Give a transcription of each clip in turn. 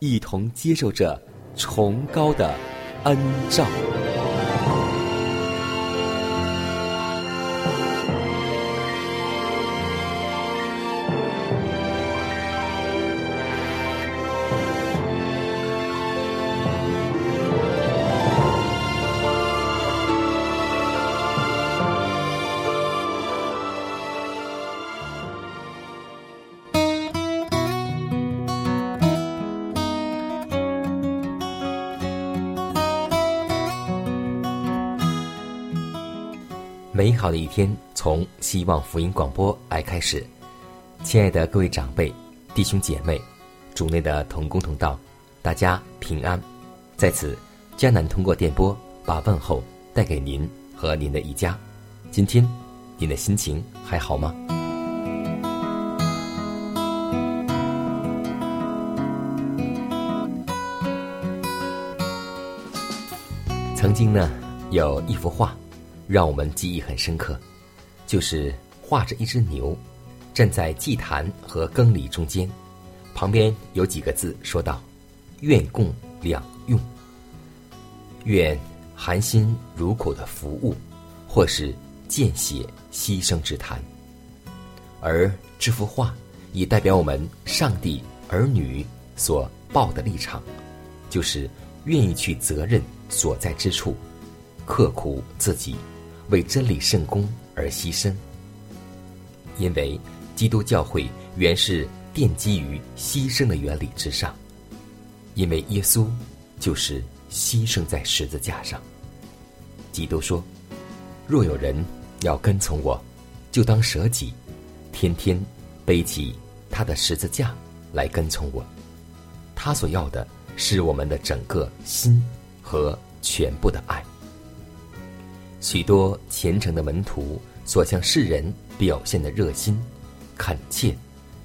一同接受着崇高的恩照。美好的一天从希望福音广播来开始，亲爱的各位长辈、弟兄姐妹、主内的同工同道，大家平安。在此，迦南通过电波把问候带给您和您的一家。今天，您的心情还好吗？曾经呢，有一幅画，让我们记忆很深刻，就是画着一只牛，站在祭坛和羹里中间，旁边有几个字说道：“愿供两用，愿含辛茹苦的服务，或是见血牺牲之谈。”而这幅画也代表我们上帝儿女所抱的立场，就是愿意去责任所在之处，刻苦自己，为真理圣功而牺牲。因为基督教会原是奠基于牺牲的原理之上，因为耶稣就是牺牲在十字架上。基督说：“若有人要跟从我，就当舍己，天天背起他的十字架来跟从我。”他所要的是我们的整个心和全部的爱。许多虔诚的门徒所向世人表现的热心、恳切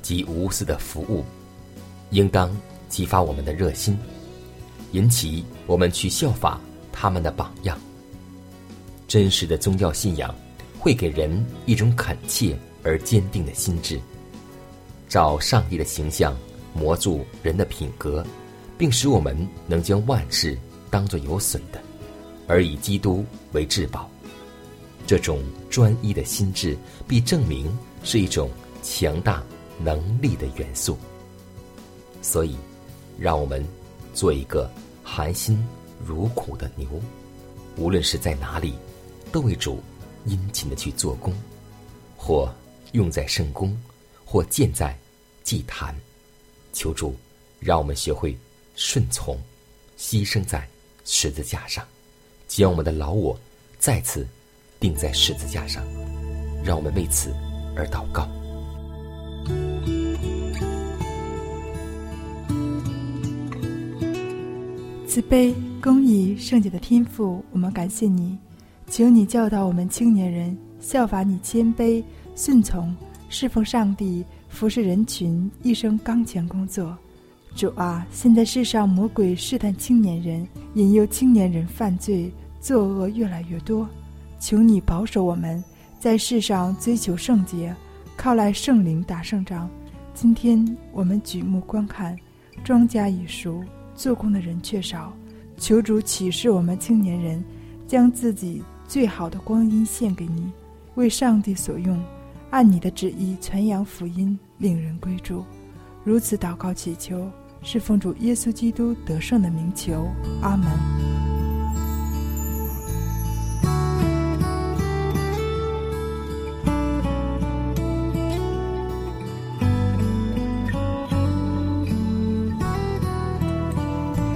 及无私的服务，应当激发我们的热心，引起我们去效法他们的榜样。真实的宗教信仰会给人一种恳切而坚定的心智，照上帝的形象磨铸人的品格，并使我们能将万事当作有损的，而以基督为至宝。这种专一的心智，必证明是一种强大能力的元素。所以，让我们做一个含辛茹苦的牛，无论是在哪里，都为主殷勤的去做工，或用在圣宫，或建在祭坛。求主，让我们学会顺从，牺牲在十字架上，将我们的老我再次钉在十字架上。让我们为此而祷告。慈悲、公义、圣洁的天赋，我们感谢你，请你教导我们青年人效法你谦卑、顺从、侍奉上帝、服侍人群，一生刚强工作。主啊，现在世上魔鬼试探青年人，引诱青年人犯罪，作恶越来越多。求你保守我们，在世上追求圣洁，靠来圣灵打胜仗。今天我们举目观看，庄稼已熟，做工的人却少。求主启示我们青年人，将自己最好的光阴献给你，为上帝所用，按你的旨意传扬福音，令人归主。如此祷告祈求，是奉主耶稣基督得胜的名求。阿门。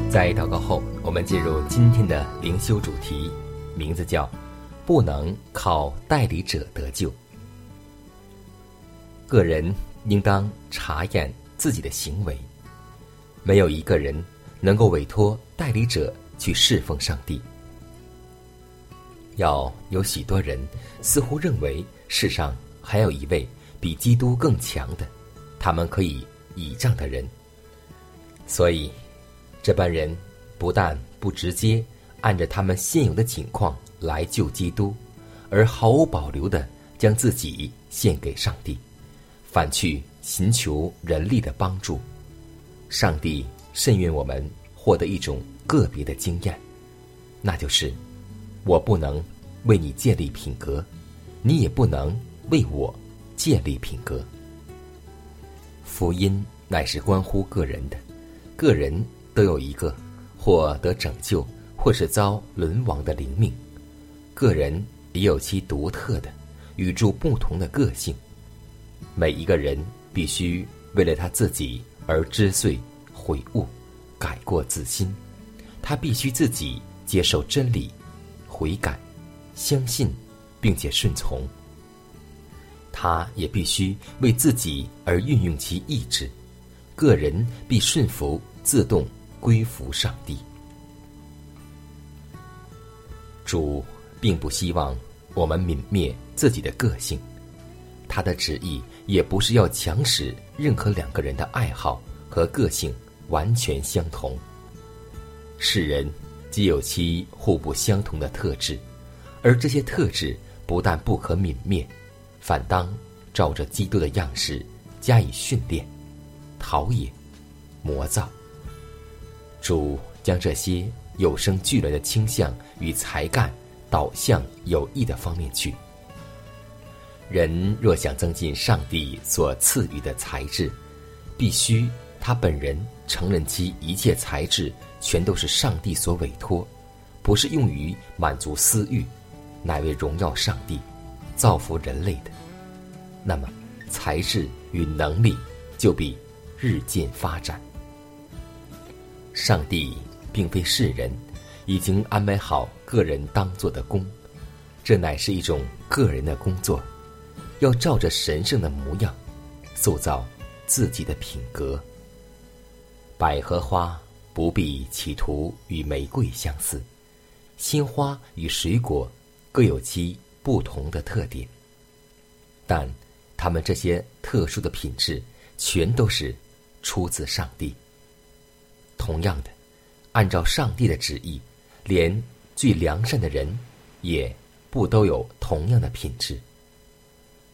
在祷告后，我们进入今天的灵修主题，名字叫“不能靠代理者得救”。个人应当查验自己的行为，没有一个人能够委托代理者去侍奉上帝。要有许多人似乎认为世上还有一位比基督更强的，他们可以倚仗的人，所以。这般人不但不直接按着他们现有的情况来救基督，而毫无保留的将自己献给上帝，反去寻求人力的帮助。上帝甚愿我们获得一种个别的经验，那就是：我不能为你建立品格，你也不能为我建立品格。福音乃是关乎个人的，个人。都有一个或得拯救，或是遭沦亡的灵命。个人也有其独特的、与众不同的个性。每一个人必须为了他自己而知罪、悔悟、改过自新。他必须自己接受真理、悔改、相信，并且顺从。他也必须为自己而运用其意志。个人必顺服、自动。归服上帝，主并不希望我们泯灭自己的个性，他的旨意也不是要强使任何两个人的爱好和个性完全相同。世人皆有其互不相同的特质，而这些特质不但不可泯灭，反当照着基督的样式加以训练、陶冶、磨造。主将这些有生俱来的倾向与才干导向有益的方面去。人若想增进上帝所赐予的才智，必须他本人承认其一切才智全都是上帝所委托，不是用于满足私欲，乃为荣耀上帝、造福人类的。那么，才智与能力就必日渐发展。上帝并非世人，已经安排好个人当做的工，这乃是一种个人的工作，要照着神圣的模样，塑造自己的品格。百合花不必企图与玫瑰相似，鲜花与水果各有其不同的特点，但它们这些特殊的品质，全都是出自上帝。同样的，按照上帝的旨意，连最良善的人，也不都有同样的品质。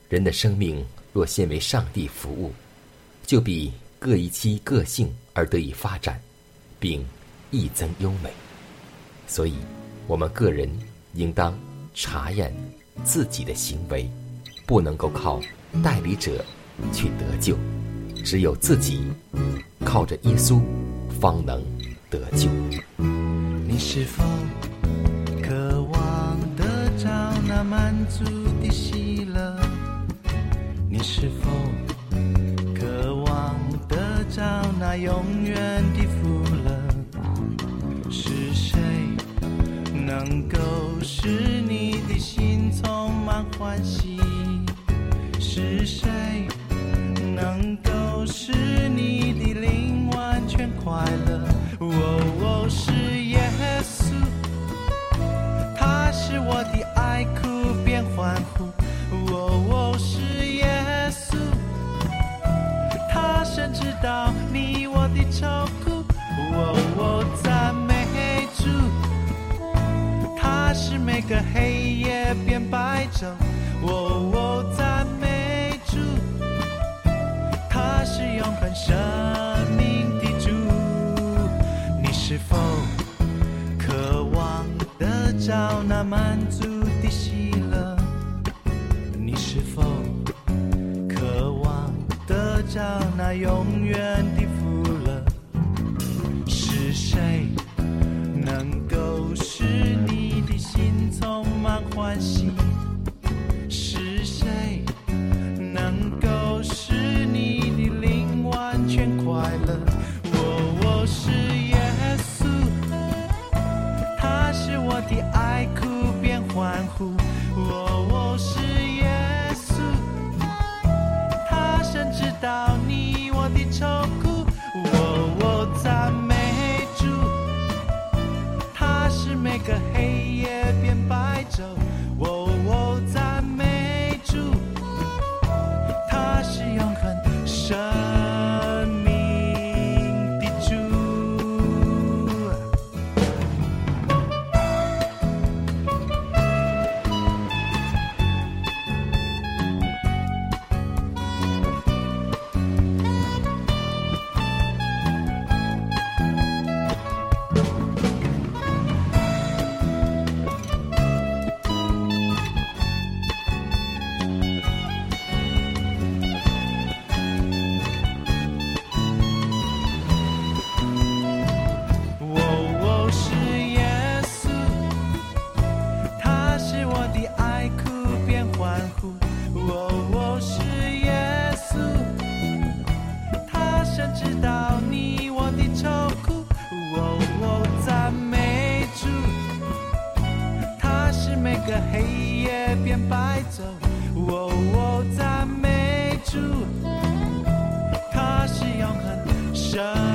人的生命若先为上帝服务，就必各依其个性而得以发展，并益增优美。所以，我们个人应当查验自己的行为，不能够靠代理者去得救，只有自己靠着耶稣。方能得救。你是否渴望得着那满足的喜乐？你是否渴望得着那永远的福乐？是谁能够使你的心充满欢喜？是谁能够使你你我。赞美主，他是每个黑夜变白昼。哦，赞美主，他是永恒生命的主。你。是否渴望得着那满足的？喜乐？你是否渴望得着那永远关系。个黑夜变白昼。我我赞美主。他是永恒生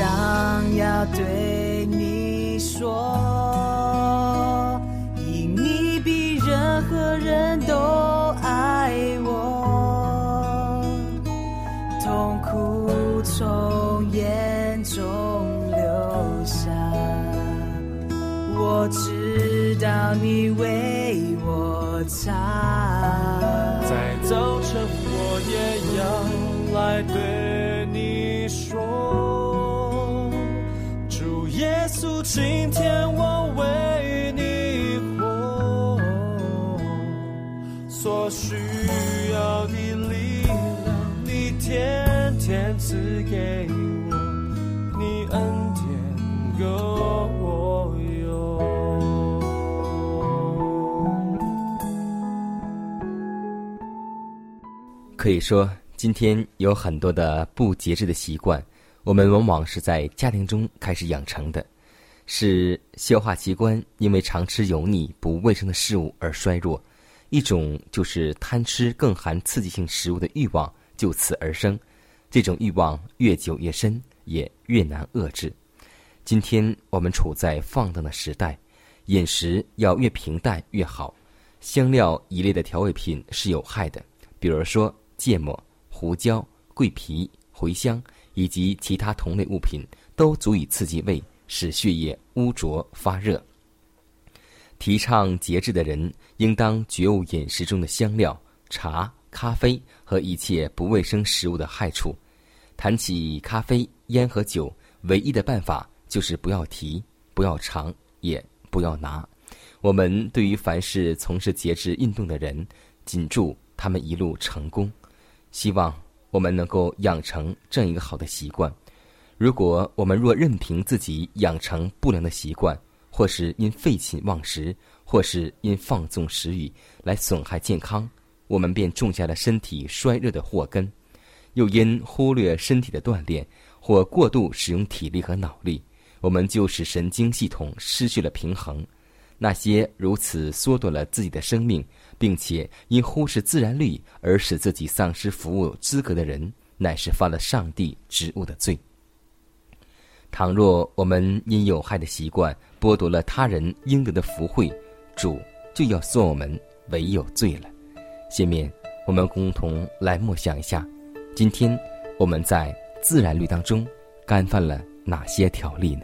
想要对天赐给我，你恩典够用。可以说，今天有很多的不节制的习惯，我们往往是在家庭中开始养成的，是消化器官因为常吃油腻、不卫生的事物而衰弱。一种就是贪吃更含刺激性食物的欲望就此而生，这种欲望越久越深，也越难遏制。今天我们处在放荡的时代，饮食要越平淡越好，香料一类的调味品是有害的，比如说。芥末、胡椒、桂皮、茴香以及其他同类物品都足以刺激胃，使血液污浊发热。提倡节制的人应当觉悟饮食中的香料、茶、咖啡和一切不卫生食物的害处。谈起咖啡、烟和酒，唯一的办法就是不要提、不要尝、也不要拿。我们对于凡是从事节制运动的人，谨祝他们一路成功。希望我们能够养成这样一个好的习惯。如果我们若任凭自己养成不良的习惯，或是因废寝忘食，或是因放纵食欲来损害健康，我们便种下了身体衰弱的祸根；又因忽略身体的锻炼，或过度使用体力和脑力，我们就使神经系统失去了平衡。那些如此缩短了自己的生命。并且因忽视自然律而使自己丧失服务资格的人，乃是犯了上帝职务的罪。倘若我们因有害的习惯剥夺了他人应得的福惠，主就要算我们为有罪了。下面我们共同来默想一下，今天我们在自然律当中干犯了哪些条例呢？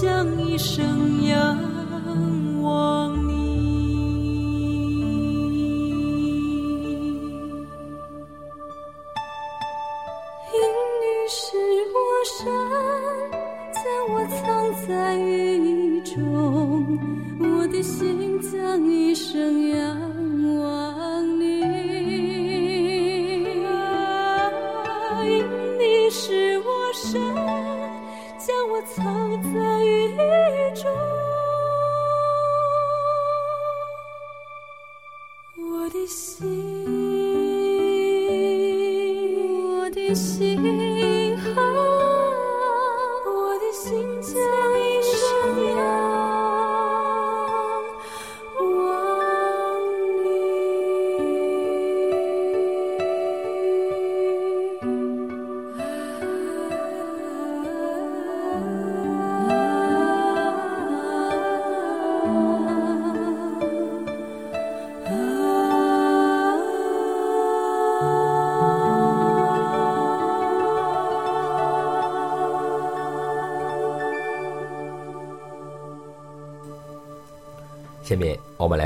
将一生心啊，我的心间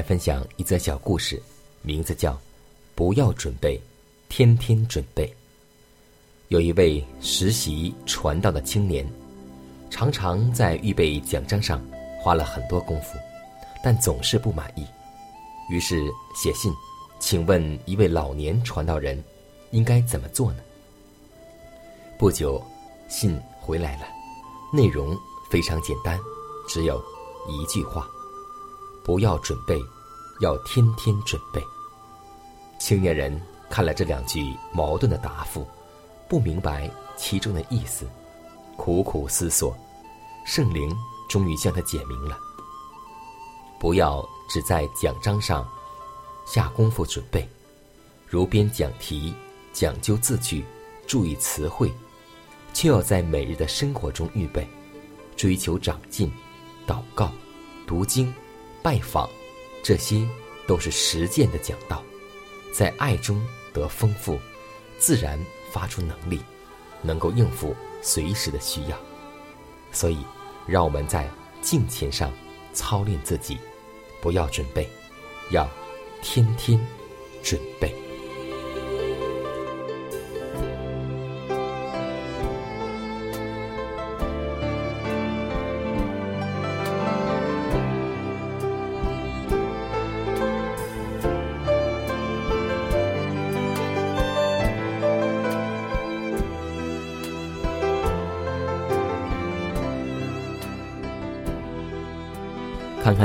分享一则小故事，名字叫《不要准备，天天准备》。有一位实习传道的青年，常常在预备奖章上花了很多功夫，但总是不满意，于是写信，请问一位老年传道人应该怎么做呢？不久，信回来了，内容非常简单，只有一句话。不要准备，要天天准备。青年人看了这两句矛盾的答复，不明白其中的意思，苦苦思索，圣灵终于向他解明了：不要只在奖章上下功夫准备，如编讲题、讲究字句、注意词汇，却要在每日的生活中预备，追求长进，祷告、读经。拜访，这些都是实践的讲道，在爱中得丰富，自然发出能力，能够应付随时的需要。所以，让我们在敬虔上操练自己，不要准备，要天天准备。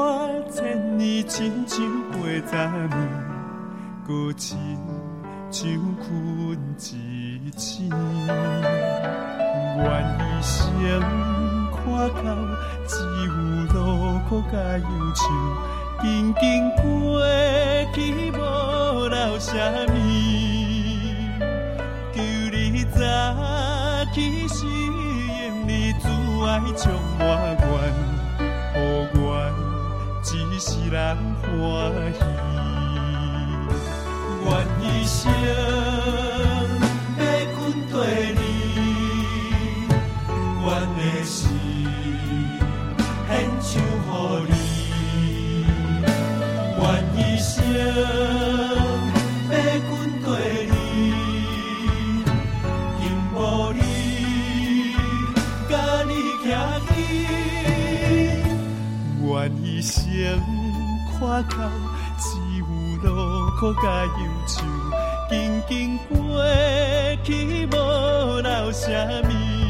我千年亲像八十年，孤亲像困一醒，愿一生看到只有路苦甲忧愁，紧紧过去无留什么，求你早起时，用你慈爱将我怨。人欢喜，愿一生要跟对你，愿的心献上予你，愿一生。一生看到只有路苦甲忧愁，静静过去无留什么。